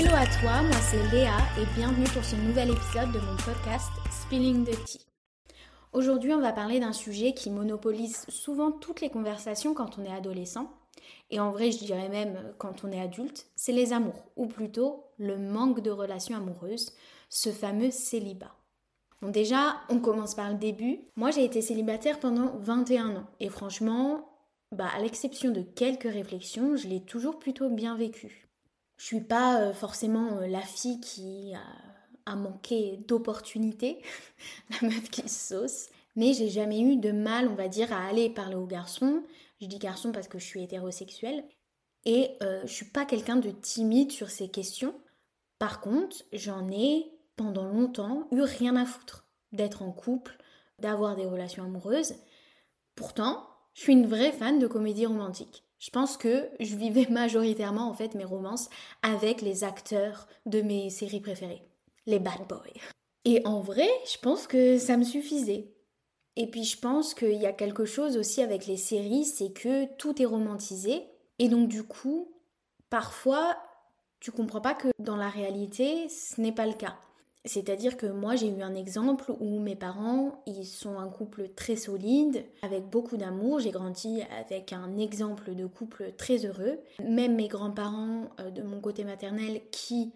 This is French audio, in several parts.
Hello à toi, moi c'est Léa et bienvenue pour ce nouvel épisode de mon podcast Spilling the Tea. Aujourd'hui, on va parler d'un sujet qui monopolise souvent toutes les conversations quand on est adolescent, et en vrai, je dirais même quand on est adulte, c'est les amours, ou plutôt le manque de relations amoureuses, ce fameux célibat. Bon, déjà, on commence par le début. Moi, j'ai été célibataire pendant 21 ans, et franchement, bah, à l'exception de quelques réflexions, je l'ai toujours plutôt bien vécu. Je suis pas euh, forcément euh, la fille qui a, manqué d'opportunités, la meuf qui sauce, mais j'ai jamais eu de mal, on va dire, à aller parler aux garçons. Je dis garçon parce que je suis hétérosexuelle. Et euh, je suis pas quelqu'un de timide sur ces questions. Par contre, j'en ai pendant longtemps eu rien à foutre d'être en couple, d'avoir des relations amoureuses. Pourtant, je suis une vraie fan de comédie romantique. Je pense que je vivais majoritairement en fait mes romances avec les acteurs de mes séries préférées, les bad boys. Et en vrai, je pense que ça me suffisait. Et puis je pense qu'il y a quelque chose aussi avec les séries, c'est que tout est romantisé. Et donc du coup, parfois, tu comprends pas que dans la réalité, ce n'est pas le cas. C'est-à-dire que moi j'ai eu un exemple où mes parents, ils sont un couple très solide, avec beaucoup d'amour. J'ai grandi avec un exemple de couple très heureux. Même mes grands-parents euh, de mon côté maternel qui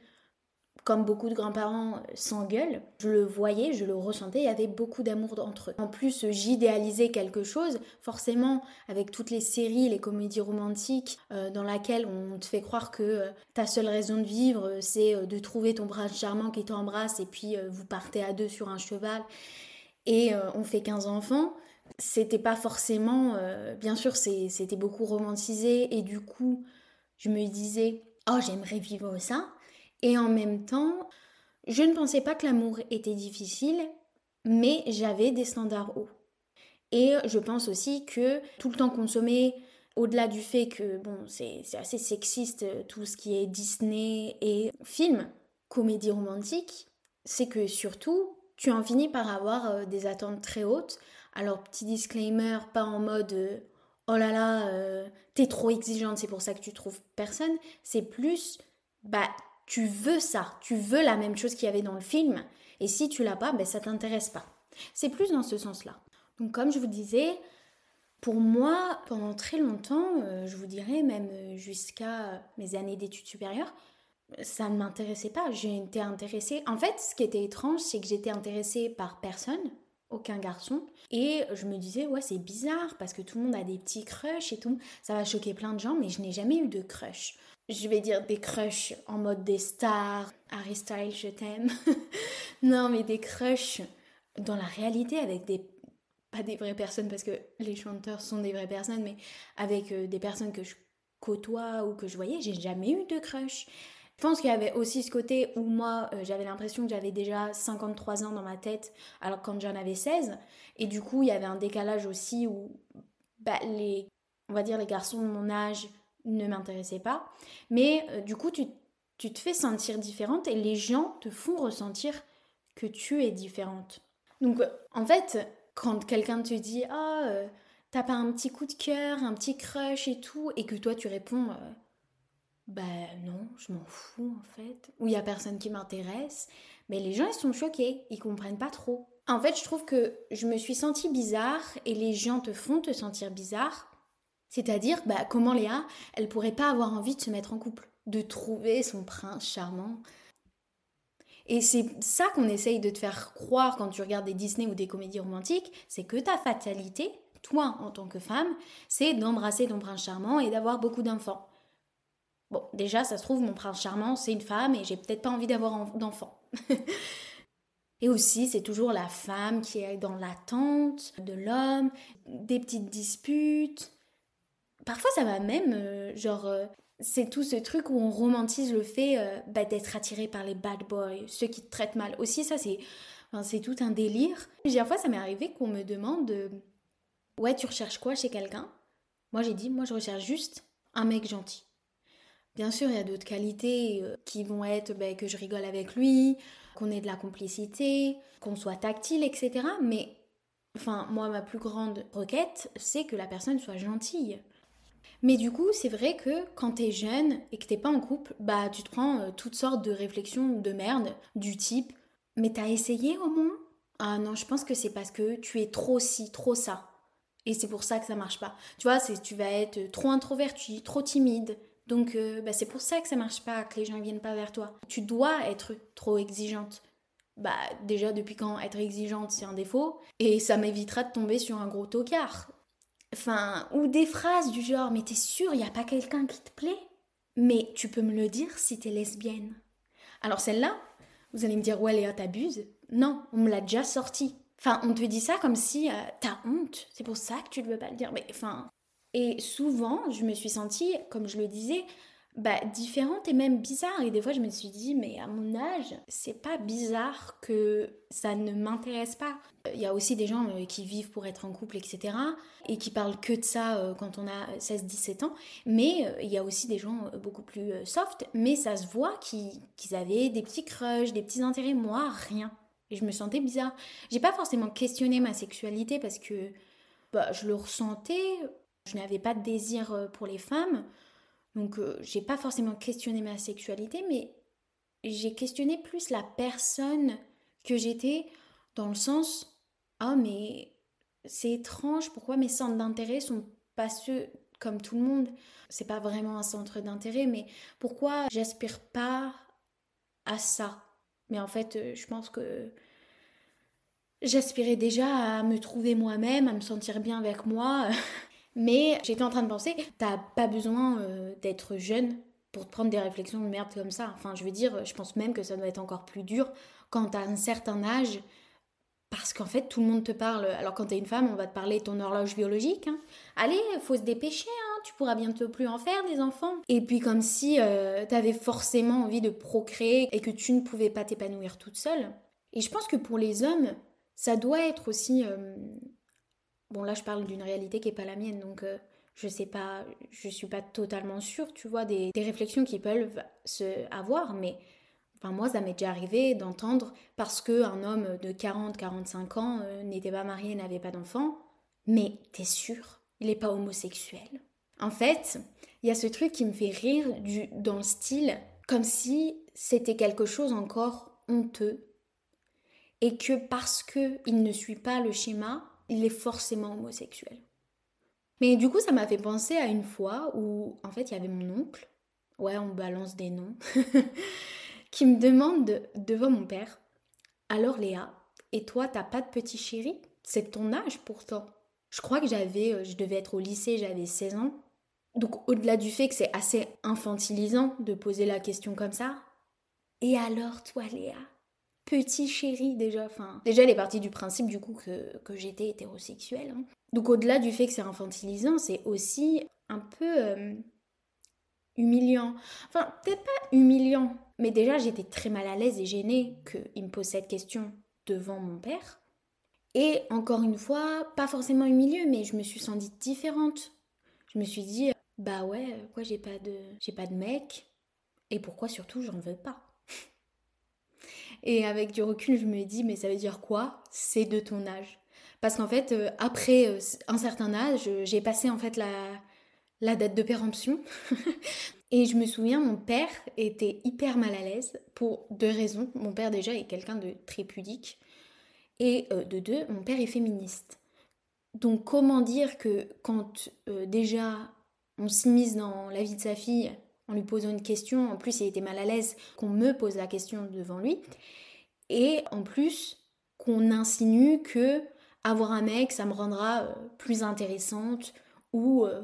comme beaucoup de grands-parents, euh, s'engueulent. Je le voyais, je le ressentais, il y avait beaucoup d'amour entre eux. En plus, j'idéalisais quelque chose, forcément, avec toutes les séries, les comédies romantiques, euh, dans lesquelles on te fait croire que euh, ta seule raison de vivre, c'est de trouver ton bras charmant qui t'embrasse, et puis vous partez à deux sur un cheval, et on fait 15 enfants. C'était pas forcément, bien sûr, c'était beaucoup romantisé, et du coup, je me disais, oh, j'aimerais vivre ça. Et en même temps, je ne pensais pas que l'amour était difficile, mais j'avais des standards hauts. Et je pense aussi que tout le temps consommé, au-delà du fait que bon, c'est assez sexiste tout ce qui est Disney et films, comédie romantique, c'est que surtout, tu en finis par avoir euh, des attentes très hautes. Alors, petit disclaimer, pas en mode euh, oh là là, euh, t'es trop exigeante, c'est pour ça que tu trouves personne. C'est plus, bah, tu veux ça, tu veux la même chose qu'il y avait dans le film, et si tu l'as pas, ben ça t'intéresse pas. C'est plus dans ce sens-là. Donc comme je vous disais, pour moi, pendant très longtemps, euh, je vous dirais même euh, jusqu'à mes années d'études supérieures, ça ne m'intéressait pas. J'ai été intéressée. En fait, ce qui était étrange, c'est que j'étais intéressée par personne, aucun garçon. Et je me disais, ouais, c'est bizarre parce que tout le monde a des petits crushs et tout. Ça va choquer plein de gens, mais je n'ai jamais eu de crush je vais dire des crushs en mode des stars. Harry Styles, je t'aime. non, mais des crushs dans la réalité avec des pas des vraies personnes parce que les chanteurs sont des vraies personnes, mais avec euh, des personnes que je côtoie ou que je voyais, j'ai jamais eu de crush. Je pense qu'il y avait aussi ce côté où moi, euh, j'avais l'impression que j'avais déjà 53 ans dans ma tête, alors quand j'en avais 16. Et du coup, il y avait un décalage aussi où bah, les, on va dire les garçons de mon âge ne m'intéressait pas. Mais euh, du coup, tu, te fais sentir différente et les gens te font ressentir que tu es différente. Donc, euh, en fait, quand quelqu'un te dit Ah, oh, t'as pas un petit coup de cœur, un petit crush et tout, et que toi tu réponds Bah non, je m'en fous en fait, ou il y a personne qui m'intéresse, mais les gens ils sont choqués, ils comprennent pas trop. En fait, je trouve que je me suis sentie bizarre et les gens te font te sentir bizarre c'est-à-dire, bah, comment Léa, elle pourrait pas avoir envie de se mettre en couple, de trouver son prince charmant. Et c'est ça qu'on essaye de te faire croire quand tu regardes des Disney ou des comédies romantiques, c'est que ta fatalité, toi en tant que femme, c'est d'embrasser ton prince charmant et d'avoir beaucoup d'enfants. Bon, déjà, ça se trouve, mon prince charmant, c'est une femme et j'ai peut-être pas envie d'avoir d'enfants. et aussi, c'est toujours la femme qui est dans l'attente de l'homme, des petites disputes, Parfois, ça va même, euh, genre, euh, c'est tout ce truc où on romantise le fait euh, bah, d'être attiré par les bad boys, ceux qui te traitent mal. Aussi, ça, c'est tout un délire. Plusieurs fois, ça m'est arrivé qu'on me demande Ouais, tu recherches quoi chez quelqu'un? Moi, j'ai dit Moi, je recherche juste un mec gentil. Bien sûr, il y a d'autres qualités qui vont être bah, que je rigole avec lui, qu'on ait de la complicité, qu'on soit tactile, etc. Mais, enfin, moi, ma plus grande requête, c'est que la personne soit gentille. Mais du coup, c'est vrai que quand t'es jeune et que t'es pas en couple, bah tu te prends euh, toutes sortes de réflexions de merde du type Mais t'as essayé au moins? Ah non, je pense que c'est parce que tu es trop ci, trop ça. Et c'est pour ça que ça marche pas. Tu vois, tu vas être trop introverti, trop timide. Donc euh, bah, c'est pour ça que ça marche pas, que les gens ne viennent pas vers toi. Tu dois être trop exigeante. Bah déjà depuis quand être exigeante c'est un défaut et ça m'évitera de tomber sur un gros tocard. Enfin, ou des phrases du genre mais t'es sûr il y a pas quelqu'un qui te plaît? Mais tu peux me le dire si t'es lesbienne. Alors celle-là, vous allez me dire ouais Léa t'abuses. Non, on me l'a déjà sorti. Enfin, on te dit ça comme si euh, t'as honte. C'est pour ça que tu ne veux pas le dire. Mais enfin. Et souvent, je me suis sentie, comme je le disais, bah, et même bizarre. Et des fois, je me suis dit, mais à mon âge, c'est pas bizarre que ça ne m'intéresse pas. Il y a aussi des gens euh, qui vivent pour être en couple, etc. Et qui parlent que de ça euh, quand on a 16-17 ans. Mais il y a aussi des gens beaucoup plus soft. Mais ça se voit qu'ils avaient des petits crushs, des petits intérêts. Moi, rien. Et je me sentais bizarre. J'ai pas forcément questionné ma sexualité parce que bah, je le ressentais. Je n'avais pas de désir euh, pour les femmes. Donc euh, j'ai pas forcément questionné ma sexualité, mais j'ai questionné plus la personne que j'étais dans le sens Ah, mais c'est étrange, pourquoi mes centres d'intérêt sont pas ceux comme tout le monde? C'est pas vraiment un centre d'intérêt, mais pourquoi j'aspire pas à ça? Mais en fait, euh, je pense que j'aspirais déjà à me trouver moi-même, à me sentir bien avec moi. Mais j'étais en train de penser, t'as pas besoin euh, d'être jeune pour te prendre des réflexions de merde comme ça. Enfin, je veux dire, je pense même que ça doit être encore plus dur quand t'as un certain âge. Parce qu'en fait, tout le monde te parle. Alors, quand t'es une femme, on va te parler de ton horloge biologique. Hein. Allez, faut se dépêcher, hein tu pourras bientôt plus en faire des enfants. Et puis comme si euh, tu avais forcément envie de procréer et que tu ne pouvais pas t'épanouir toute seule. Et je pense que pour les hommes, ça doit être aussi... Euh, bon là je parle d'une réalité qui n'est pas la mienne, donc euh, je sais pas, je suis pas totalement sûre, tu vois, des, réflexions qui peuvent se avoir, mais... Enfin, moi, ça m'est déjà arrivé d'entendre parce qu'un homme de 40-45 ans n'était pas marié, n'avait pas d'enfant. Mais t'es sûr, il n'est pas homosexuel en fait, il y a ce truc qui me fait rire du, dans le style, comme si c'était quelque chose encore honteux. Et que parce qu'il ne suit pas le schéma, il est forcément homosexuel. Mais du coup, ça m'a fait penser à une fois où, en fait, il y avait mon oncle, ouais, on balance des noms, qui me demande devant mon père Alors Léa, et toi, t'as pas de petit chéri? C'est ton âge pourtant. Je crois que j'avais, euh, je devais être au lycée, j'avais 16 ans. Donc au-delà du fait que c'est assez infantilisant de poser la question comme ça, et alors toi Léa Petit chéri déjà, enfin... Déjà elle est partie du principe du coup que, que j'étais hétérosexuelle. Hein. Donc au-delà du fait que c'est infantilisant, c'est aussi un peu euh, humiliant. Enfin peut-être pas humiliant, mais déjà j'étais très mal à l'aise et gênée qu'il me pose cette question devant mon père. Et encore une fois, pas forcément humilieux, mais je me suis sentie différente. Je me suis dit, bah ouais, pourquoi j'ai pas de j'ai pas de mec? Et pourquoi surtout j'en veux pas? Et avec du recul, je me dis mais ça veut dire quoi? C'est de ton âge. Parce qu'en fait, euh, après euh, un certain âge, j'ai passé en fait la, date de péremption. et je me souviens, mon père était hyper mal à l'aise pour deux raisons. Mon père déjà est quelqu'un de très pudique. Et euh, de deux, mon père est féministe. Donc comment dire que quand déjà on s'immisce dans la vie de sa fille en lui posant une question. En plus, il était mal à l'aise qu'on me pose la question devant lui. Et en plus, qu'on insinue que avoir un mec, ça me rendra euh, plus intéressante ou euh,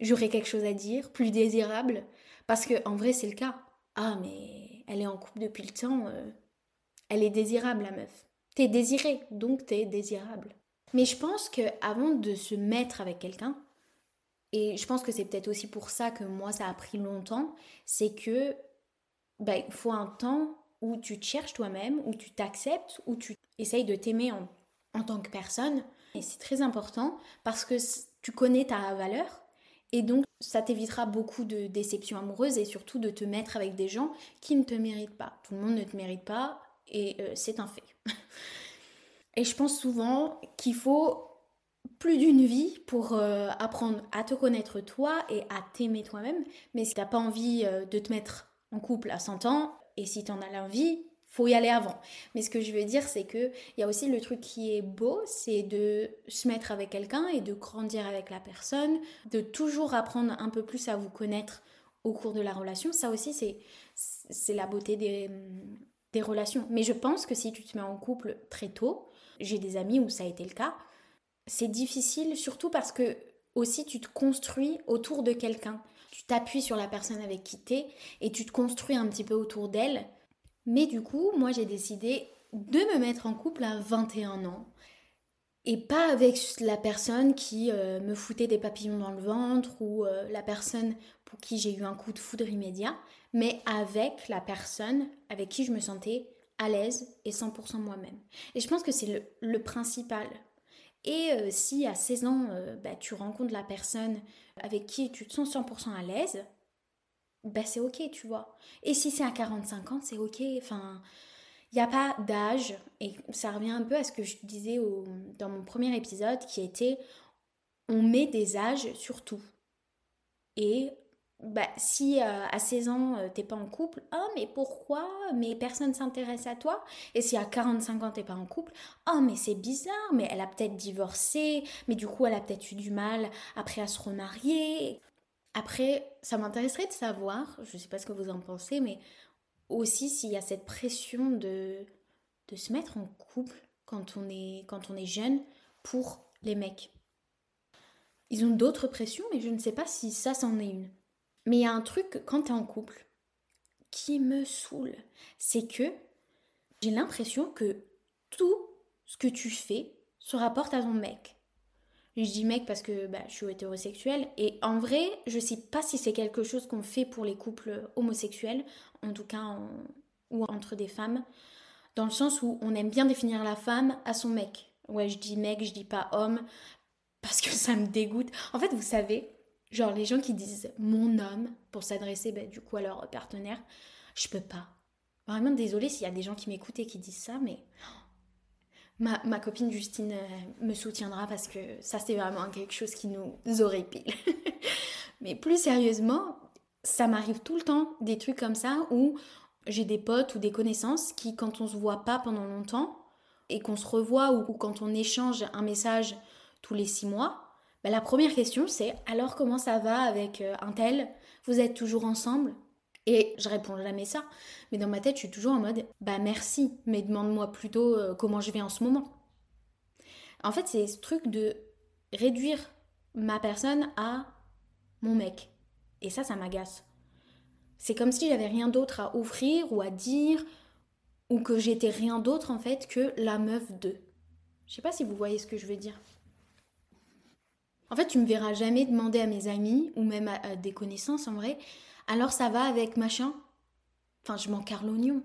j'aurai quelque chose à dire, plus désirable. Parce que en vrai, c'est le cas. Ah, mais elle est en couple depuis le temps. Euh, elle est désirable, la meuf. T'es désirée, donc t'es désirable. Mais je pense que avant de se mettre avec quelqu'un, et je pense que c'est peut-être aussi pour ça que moi ça a pris longtemps, c'est que bah, il faut un temps où tu te cherches toi-même, où tu t'acceptes, où tu essayes de t'aimer en, en tant que personne. Et c'est très important parce que tu connais ta valeur et donc ça t'évitera beaucoup de déceptions amoureuses et surtout de te mettre avec des gens qui ne te méritent pas. Tout le monde ne te mérite pas et euh, c'est un fait. et je pense souvent qu'il faut plus d'une vie pour euh, apprendre à te connaître toi et à t'aimer toi-même. Mais si t'as pas envie euh, de te mettre en couple à 100 ans, et si t'en as l'envie, faut y aller avant. Mais ce que je veux dire, c'est que il y a aussi le truc qui est beau, c'est de se mettre avec quelqu'un et de grandir avec la personne, de toujours apprendre un peu plus à vous connaître au cours de la relation. Ça aussi, c'est c'est la beauté des, des relations. Mais je pense que si tu te mets en couple très tôt, j'ai des amis où ça a été le cas, c'est difficile, surtout parce que aussi tu te construis autour de quelqu'un. Tu t'appuies sur la personne avec qui t'es et tu te construis un petit peu autour d'elle. Mais du coup, moi j'ai décidé de me mettre en couple à 21 ans. Et pas avec la personne qui euh, me foutait des papillons dans le ventre ou euh, la personne pour qui j'ai eu un coup de foudre immédiat, mais avec la personne avec qui je me sentais à l'aise et 100% moi-même. Et je pense que c'est le, principal. Et euh, si à 16 ans, euh, bah, tu rencontres la personne avec qui tu te sens 100% à l'aise, bah, c'est ok, tu vois. Et si c'est à 45 ans, c'est ok. Enfin, il n'y a pas d'âge. Et ça revient un peu à ce que je disais dans mon premier épisode qui était on met des âges sur tout. Et bah, si euh, à 16 ans, euh, t'es pas en couple, ah, mais pourquoi Mais personne s'intéresse à toi. Et si à 45 ans, t'es pas en couple, ah, mais c'est bizarre, mais elle a peut-être divorcé, mais du coup, elle a peut-être eu du mal après à se remarier. Après, ça m'intéresserait de savoir, je sais pas ce que vous en pensez, mais aussi s'il y a cette pression de, de se mettre en couple quand on est, quand on est jeune pour les mecs. Ils ont d'autres pressions, mais je ne sais pas si ça, c'en est une. Mais il y a un truc quand tu es en couple qui me saoule, c'est que j'ai l'impression que tout ce que tu fais se rapporte à ton mec. Je dis mec parce que bah, je suis hétérosexuelle et en vrai, je sais pas si c'est quelque chose qu'on fait pour les couples homosexuels, en tout cas ou entre des femmes, dans le sens où on aime bien définir la femme à son mec. Ouais, je dis mec, je dis pas homme parce que ça me dégoûte. En fait, vous savez, Genre les gens qui disent mon homme pour s'adresser bah, du coup à leur partenaire, je peux pas. Vraiment désolée s'il y a des gens qui m'écoutent et qui disent ça, mais ma, copine Justine euh, me soutiendra parce que ça c'est vraiment quelque chose qui nous horripile. mais plus sérieusement, ça m'arrive tout le temps des trucs comme ça où j'ai des potes ou des connaissances qui quand on se voit pas pendant longtemps et qu'on se revoit ou quand on échange un message tous les six mois, bah, la première question, c'est alors comment ça va avec euh, un tel? Vous êtes toujours ensemble? Et je réponds jamais ça. Mais dans ma tête, je suis toujours en mode bah merci, mais demande-moi plutôt euh, comment je vais en ce moment. En fait, c'est ce truc de réduire ma personne à mon mec. Et ça, ça m'agace. C'est comme si j'avais rien d'autre à offrir ou à dire, ou que j'étais rien d'autre en fait que la meuf de. Je sais pas si vous voyez ce que je veux dire. En fait, tu me verras jamais demander à mes amis ou même à, des connaissances en vrai, alors ça va avec machin? Enfin, je m'en carre l'oignon.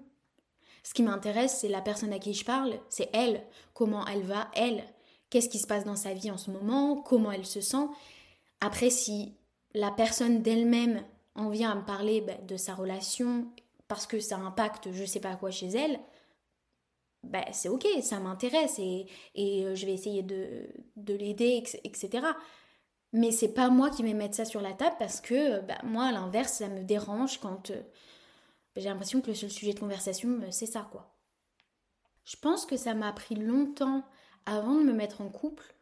Ce qui m'intéresse, c'est la personne à qui je parle, c'est elle, comment elle va, elle, qu'est-ce qui se passe dans sa vie en ce moment, comment elle se sent? Après, si la personne d'elle-même en vient à me parler ben, de sa relation parce que ça impacte je sais pas quoi chez elle, ben, c'est ok, ça m'intéresse et, et, euh, je vais essayer de, de l'aider, etc. Mais c'est pas moi qui vais mettre ça sur la table parce que ben, moi, à l'inverse, ça me dérange quand euh, j'ai l'impression que le seul sujet de conversation, c'est ça, quoi. Je pense que ça m'a pris longtemps avant de me mettre en couple,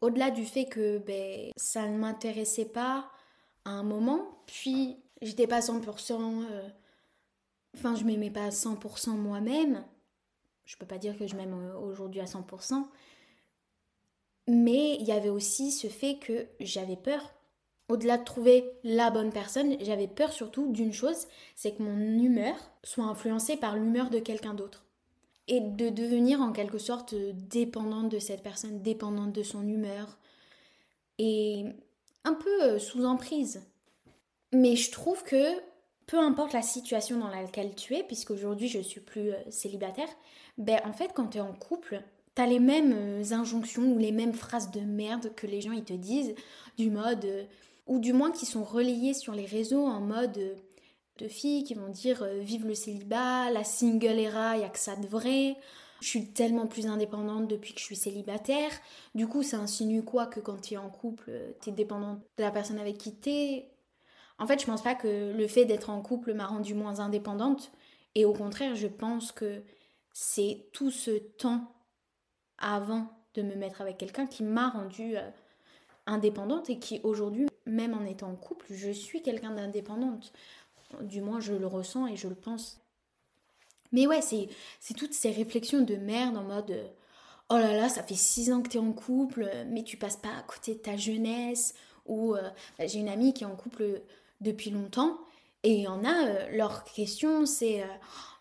au-delà du fait que ben, ça ne m'intéressait pas à un moment, puis j'étais pas 100%. Enfin, je m'aimais pas 100% moi-même je peux pas dire que je m'aime euh, aujourd'hui à 100%. Mais il y avait aussi ce fait que j'avais peur. Au-delà de trouver la bonne personne, j'avais peur surtout d'une chose, c'est que mon humeur soit influencée par l'humeur de quelqu'un d'autre. Et de devenir en quelque sorte dépendante de cette personne, dépendante de son humeur. Et un peu euh, sous emprise. Mais je trouve que peu importe la situation dans laquelle tu es, puisqu'aujourd'hui je suis plus euh, célibataire, ben en fait quand tu es en couple, tu as les mêmes euh, injonctions ou les mêmes phrases de merde que les gens ils te disent, du mode, euh, ou du moins qui sont relayées sur les réseaux en mode de filles qui vont dire vive le célibat, la single era, il a que ça de vrai. je suis tellement plus indépendante depuis que je suis célibataire. Du coup, ça insinue quoi que quand tu es en couple, tu es dépendante de la personne avec qui tu es En fait, je pense pas que le fait d'être en couple m'a rendue moins indépendante. Et au contraire, je pense que c'est tout ce temps avant de me mettre avec quelqu'un qui m'a rendue euh, indépendante et qui aujourd'hui, même en étant en couple, je suis quelqu'un d'indépendante. Du moins, je le ressens et je le pense. Mais ouais, c'est, toutes ces réflexions de merde en mode euh, oh là là, ça fait six ans que t'es en couple, mais tu passes pas à côté de ta jeunesse. Ou euh, bah, j'ai une amie qui est en couple depuis longtemps et il y en a, euh, leur question c'est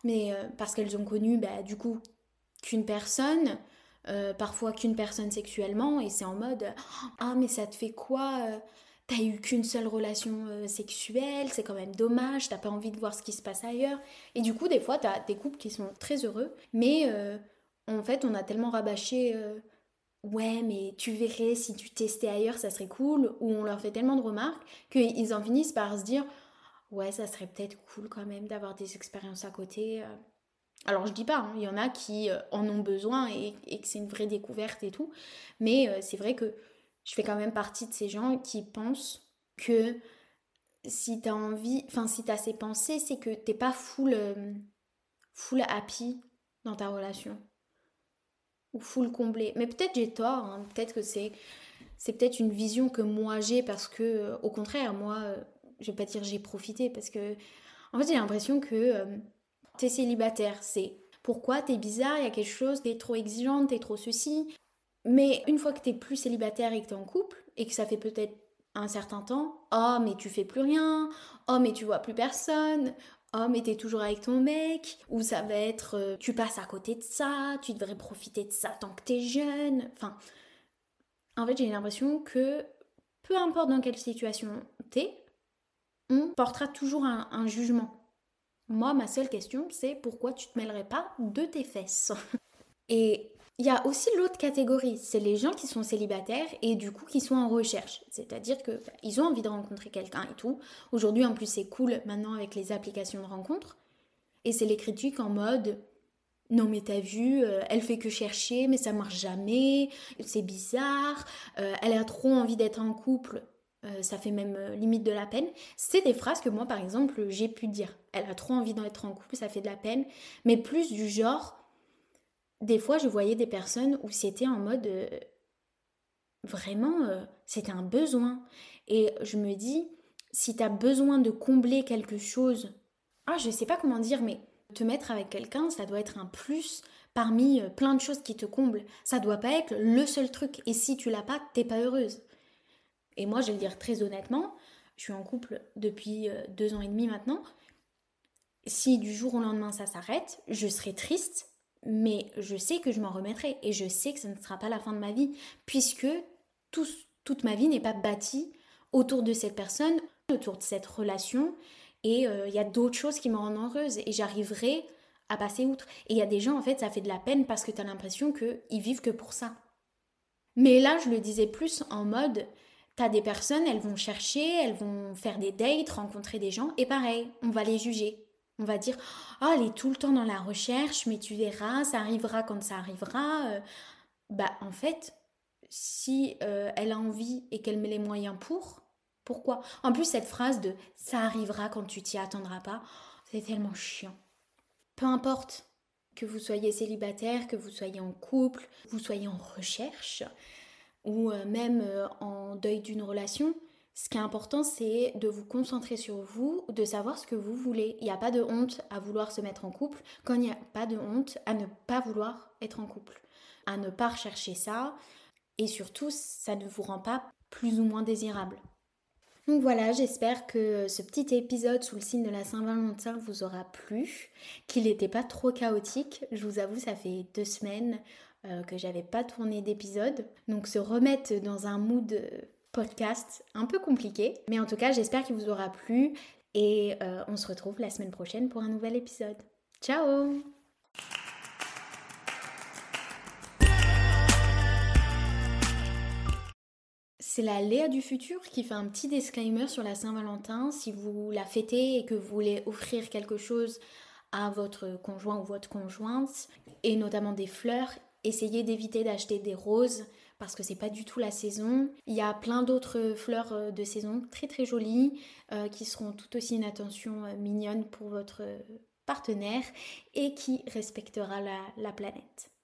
mais parce qu'elles ont connu bah, du coup qu'une personne, parfois qu'une personne sexuellement, et c'est en mode ah mais ça te fait quoi t'as eu qu'une seule relation euh, sexuelle, c'est quand même dommage, t'as pas envie de voir ce qui se passe ailleurs. Et du coup, des fois, t'as des couples qui sont très heureux, mais euh, en fait, on a tellement rabâché, euh, ouais, mais tu verrais si tu testais ailleurs, ça serait cool, ou on leur fait tellement de remarques qu'ils en finissent par se dire, ouais, ça serait peut-être cool quand même d'avoir des expériences à côté. Alors je dis pas, hein, il y en a qui en ont besoin et, que c'est une vraie découverte et tout, mais c'est vrai que je fais quand même partie de ces gens qui pensent que si t'as envie, enfin si t'as ces pensées, c'est que t'es pas full, euh, full happy dans ta relation. Ou full comblé. Mais peut-être j'ai tort, hein. peut-être que c'est c'est peut-être une vision que moi j'ai parce que euh, au contraire, moi, euh, je vais pas dire j'ai profité parce que en fait j'ai l'impression que t'es célibataire, c'est pourquoi t'es bizarre, il y a quelque chose, t'es trop exigeante, t'es trop ceci. Mais une fois que t'es plus célibataire et que t'es en couple, et que ça fait peut-être un certain temps, oh mais tu fais plus rien, oh mais tu vois plus personne, oh mais t'es toujours avec ton mec, ou ça va être euh, tu passes à côté de ça, tu devrais profiter de ça tant que t'es jeune. Enfin, en fait j'ai l'impression que peu importe dans quelle situation t'es, on portera toujours un, un jugement. Moi, ma seule question, c'est pourquoi tu te mêlerais pas de tes fesses? Et il y a aussi l'autre catégorie, c'est les gens qui sont célibataires et du coup qui sont en recherche. C'est-à-dire que bah, ont envie de rencontrer quelqu'un et tout. Aujourd'hui en plus c'est cool maintenant avec les applications de rencontre. Et c'est les critiques en mode non mais t'as vu, euh, elle fait que chercher mais ça marche jamais, c'est bizarre, euh, elle a trop envie d'être en couple, euh, ça fait même limite de la peine. C'est des phrases que moi par exemple j'ai pu dire. Elle a trop envie d'être en couple, ça fait de la peine, mais plus du genre des fois, je voyais des personnes où c'était en mode euh, vraiment, euh, c'était un besoin. Et je me dis, si tu as besoin de combler quelque chose, ah, je sais pas comment dire, mais te mettre avec quelqu'un, ça doit être un plus parmi euh, plein de choses qui te comblent. Ça doit pas être le seul truc. Et si tu l'as pas, t'es pas heureuse. Et moi, je vais le dire très honnêtement, je suis en couple depuis deux ans et demi maintenant. Si du jour au lendemain ça s'arrête, je serai triste mais je sais que je m'en remettrai et je sais que ce ne sera pas la fin de ma vie puisque toute ma vie n'est pas bâtie autour de cette personne, autour de cette relation et euh, il y a d'autres choses qui me rendent heureuse et j'arriverai à passer outre. Et il y a des gens en fait ça fait de la peine parce que tu as l'impression qu'ils vivent que pour ça. Mais là je le disais plus en mode T'as des personnes, elles vont chercher, elles vont faire des dates, rencontrer des gens, et pareil, on va les juger. On va dire, oh, elle est tout le temps dans la recherche, mais tu verras, ça arrivera quand ça arrivera. Euh. Bah, en fait, si euh, elle a envie et qu'elle met les moyens pour, pourquoi? En plus, cette phrase de ça arrivera quand tu t'y attendras pas, c'est tellement chiant. Peu importe que vous soyez célibataire, que vous soyez en couple, que vous soyez en recherche, ou euh, même en deuil d'une relation, ce qui est important, c'est de vous concentrer sur vous, de savoir ce que vous voulez. Il n'y a pas de honte à vouloir se mettre en couple, quand il n'y a pas de honte à ne pas vouloir être en couple, à ne pas rechercher ça, et surtout, ça ne vous rend pas plus ou moins désirable. Donc voilà, j'espère que ce petit épisode sous le signe de la Saint-Valentin vous aura plu, qu'il n'était pas trop chaotique. Je vous avoue, ça fait deux semaines euh, que j'avais pas tourné d'épisode. Donc se remettre dans un mood podcast un peu compliqué. Mais en tout cas, j'espère qu'il vous aura plu et euh, on se retrouve la semaine prochaine pour un nouvel épisode. Ciao C'est la Léa du futur qui fait un petit disclaimer sur la Saint-Valentin. Si vous la fêtez et que vous voulez offrir quelque chose à votre conjoint ou votre conjointe, et notamment des fleurs. Essayez d'éviter d'acheter des roses parce que c'est pas du tout la saison. Il y a plein d'autres fleurs euh, de saison très très jolies euh, qui seront tout aussi une attention euh, mignonne pour votre partenaire et qui respectera la planète.